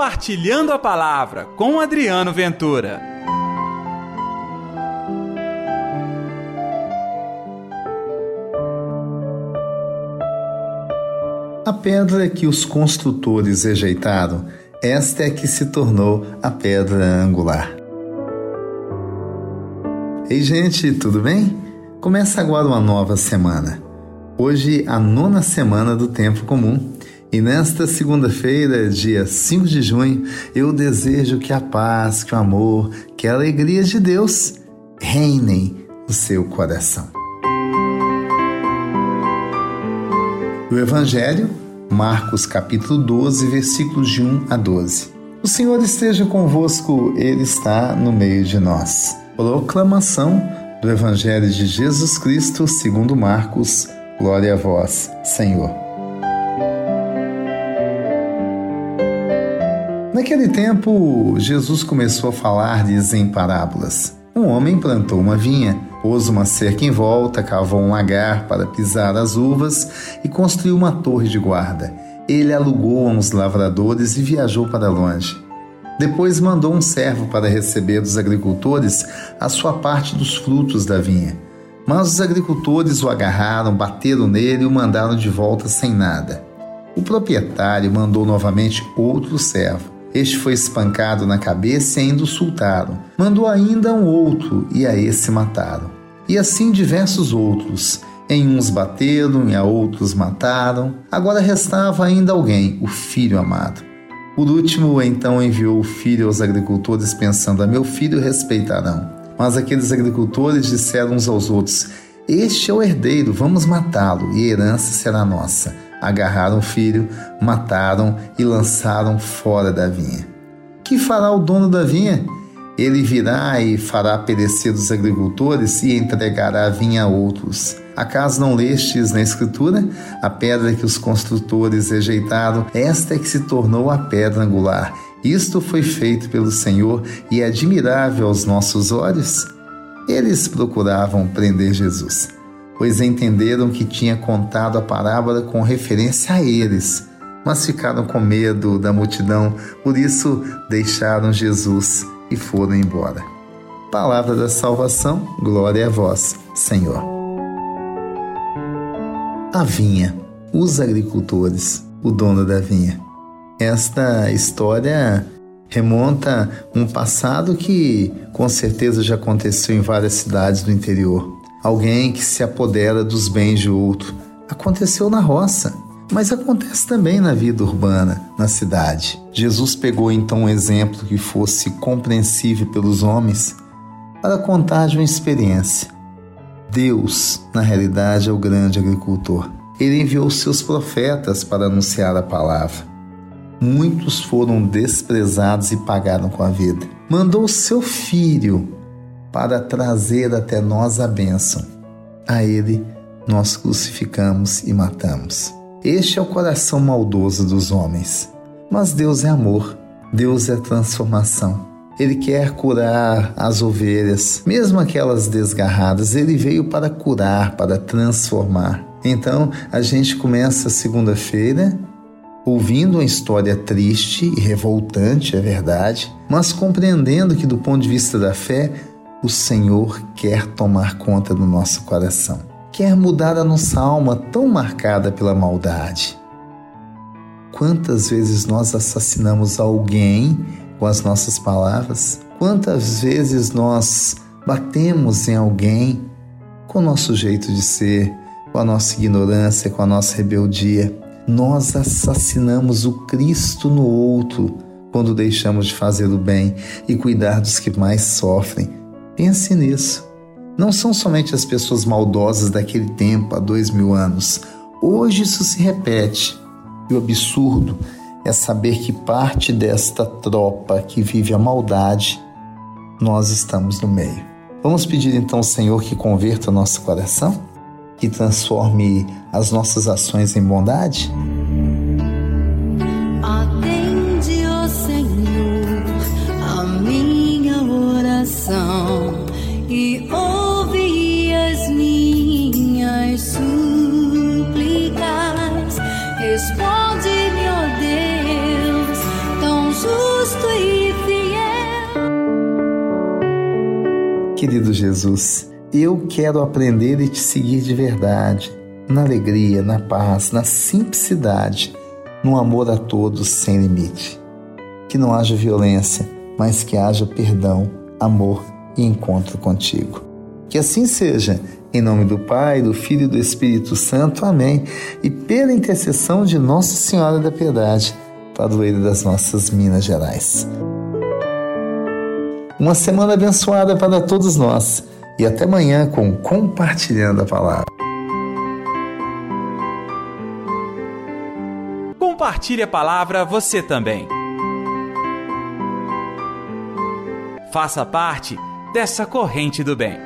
Compartilhando a Palavra com Adriano Ventura. A pedra que os construtores rejeitaram, esta é que se tornou a pedra angular. Ei, gente, tudo bem? Começa agora uma nova semana. Hoje, a nona semana do Tempo Comum. E nesta segunda-feira, dia 5 de junho, eu desejo que a paz, que o amor, que a alegria de Deus reinem no seu coração. O Evangelho, Marcos capítulo 12, versículos de 1 a 12. O Senhor esteja convosco, Ele está no meio de nós. Proclamação do Evangelho de Jesus Cristo segundo Marcos. Glória a vós, Senhor. Naquele tempo, Jesus começou a falar-lhes em parábolas. Um homem plantou uma vinha, pôs uma cerca em volta, cavou um lagar para pisar as uvas e construiu uma torre de guarda. Ele alugou a uns lavradores e viajou para longe. Depois mandou um servo para receber dos agricultores a sua parte dos frutos da vinha. Mas os agricultores o agarraram, bateram nele e o mandaram de volta sem nada. O proprietário mandou novamente outro servo. Este foi espancado na cabeça e ainda o sultaram. Mandou ainda um outro, e a esse mataram. E assim diversos outros. Em uns bateram e a outros mataram. Agora restava ainda alguém, o filho amado. Por último, então enviou o filho aos agricultores, pensando: A meu filho respeitarão. Mas aqueles agricultores disseram uns aos outros: Este é o herdeiro, vamos matá-lo, e a herança será nossa agarraram o filho, mataram e lançaram fora da vinha. Que fará o dono da vinha? Ele virá e fará perecer os agricultores e entregará a vinha a outros. Acaso não lestes na Escritura? A pedra que os construtores rejeitaram, esta é que se tornou a pedra angular. Isto foi feito pelo Senhor e é admirável aos nossos olhos? Eles procuravam prender Jesus pois entenderam que tinha contado a parábola com referência a eles, mas ficaram com medo da multidão, por isso deixaram Jesus e foram embora. Palavra da salvação, glória a vós, Senhor. A vinha, os agricultores, o dono da vinha. Esta história remonta um passado que com certeza já aconteceu em várias cidades do interior alguém que se apodera dos bens de outro. Aconteceu na roça, mas acontece também na vida urbana, na cidade. Jesus pegou então um exemplo que fosse compreensível pelos homens para contar de uma experiência. Deus, na realidade, é o grande agricultor. Ele enviou seus profetas para anunciar a palavra. Muitos foram desprezados e pagaram com a vida. Mandou seu filho para trazer até nós a bênção. A Ele nós crucificamos e matamos. Este é o coração maldoso dos homens. Mas Deus é amor, Deus é transformação. Ele quer curar as ovelhas, mesmo aquelas desgarradas. Ele veio para curar, para transformar. Então, a gente começa segunda-feira ouvindo uma história triste e revoltante, é verdade, mas compreendendo que, do ponto de vista da fé, o Senhor quer tomar conta do nosso coração. Quer mudar a nossa alma tão marcada pela maldade. Quantas vezes nós assassinamos alguém com as nossas palavras? Quantas vezes nós batemos em alguém com o nosso jeito de ser, com a nossa ignorância, com a nossa rebeldia? Nós assassinamos o Cristo no outro quando deixamos de fazer o bem e cuidar dos que mais sofrem Pense nisso. Não são somente as pessoas maldosas daquele tempo, há dois mil anos. Hoje isso se repete. E o absurdo é saber que parte desta tropa que vive a maldade, nós estamos no meio. Vamos pedir então ao Senhor que converta nosso coração, que transforme as nossas ações em bondade? Querido Jesus, eu quero aprender e te seguir de verdade, na alegria, na paz, na simplicidade, no amor a todos sem limite. Que não haja violência, mas que haja perdão, amor e encontro contigo. Que assim seja, em nome do Pai, do Filho e do Espírito Santo. Amém. E pela intercessão de Nossa Senhora da Piedade, padroeira das nossas Minas Gerais. Uma semana abençoada para todos nós e até amanhã com Compartilhando a Palavra. Compartilhe a palavra você também. Faça parte dessa corrente do bem.